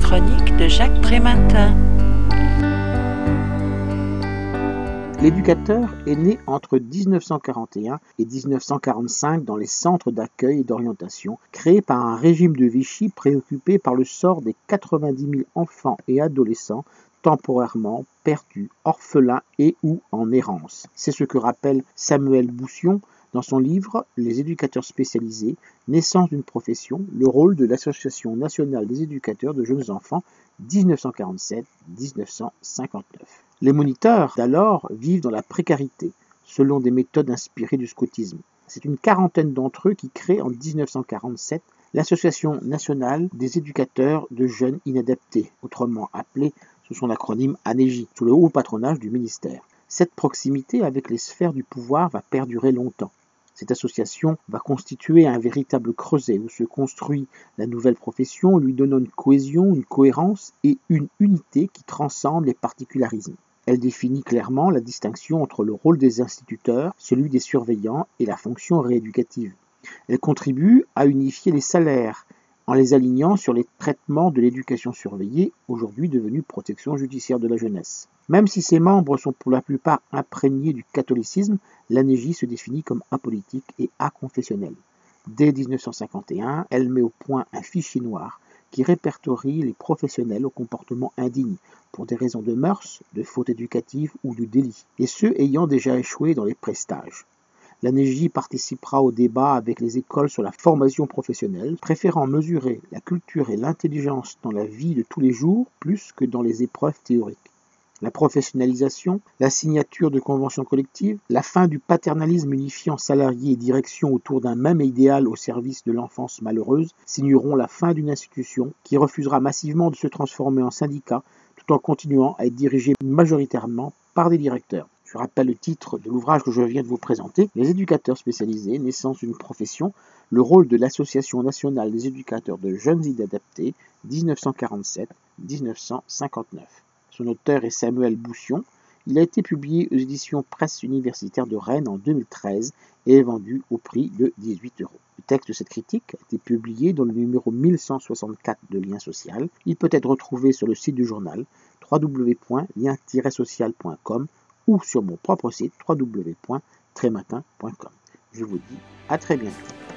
chronique de Jacques Prématin. L'éducateur est né entre 1941 et 1945 dans les centres d'accueil et d'orientation créés par un régime de Vichy préoccupé par le sort des 90 000 enfants et adolescents temporairement perdus, orphelins et ou en errance. C'est ce que rappelle Samuel Boussion dans son livre Les éducateurs spécialisés, naissance d'une profession, le rôle de l'Association nationale des éducateurs de jeunes enfants 1947-1959. Les moniteurs d'alors vivent dans la précarité, selon des méthodes inspirées du scoutisme. C'est une quarantaine d'entre eux qui créent en 1947 l'Association nationale des éducateurs de jeunes inadaptés, autrement appelée sous son acronyme ANEJI, sous le haut patronage du ministère. Cette proximité avec les sphères du pouvoir va perdurer longtemps. Cette association va constituer un véritable creuset où se construit la nouvelle profession, lui donnant une cohésion, une cohérence et une unité qui transcendent les particularismes. Elle définit clairement la distinction entre le rôle des instituteurs, celui des surveillants et la fonction rééducative. Elle contribue à unifier les salaires en les alignant sur les traitements de l'éducation surveillée, aujourd'hui devenue protection judiciaire de la jeunesse. Même si ses membres sont pour la plupart imprégnés du catholicisme, l'ANEJ se définit comme apolitique et aconfessionnelle. Dès 1951, elle met au point un fichier noir qui répertorie les professionnels au comportement indigne pour des raisons de mœurs, de faute éducative ou de délit, et ceux ayant déjà échoué dans les prestages. La participera au débat avec les écoles sur la formation professionnelle, préférant mesurer la culture et l'intelligence dans la vie de tous les jours plus que dans les épreuves théoriques la professionnalisation, la signature de conventions collectives, la fin du paternalisme unifiant salariés et direction autour d'un même idéal au service de l'enfance malheureuse signeront la fin d'une institution qui refusera massivement de se transformer en syndicat tout en continuant à être dirigée majoritairement par des directeurs. Je rappelle le titre de l'ouvrage que je viens de vous présenter, Les éducateurs spécialisés, naissance d'une profession, le rôle de l'Association nationale des éducateurs de jeunes inadaptés, 1947-1959. Son auteur est Samuel Boussion. Il a été publié aux éditions Presse universitaire de Rennes en 2013 et est vendu au prix de 18 euros. Le texte de cette critique a été publié dans le numéro 1164 de Lien Social. Il peut être retrouvé sur le site du journal www.lien-social.com ou sur mon propre site www.trématin.com. Je vous dis à très bientôt.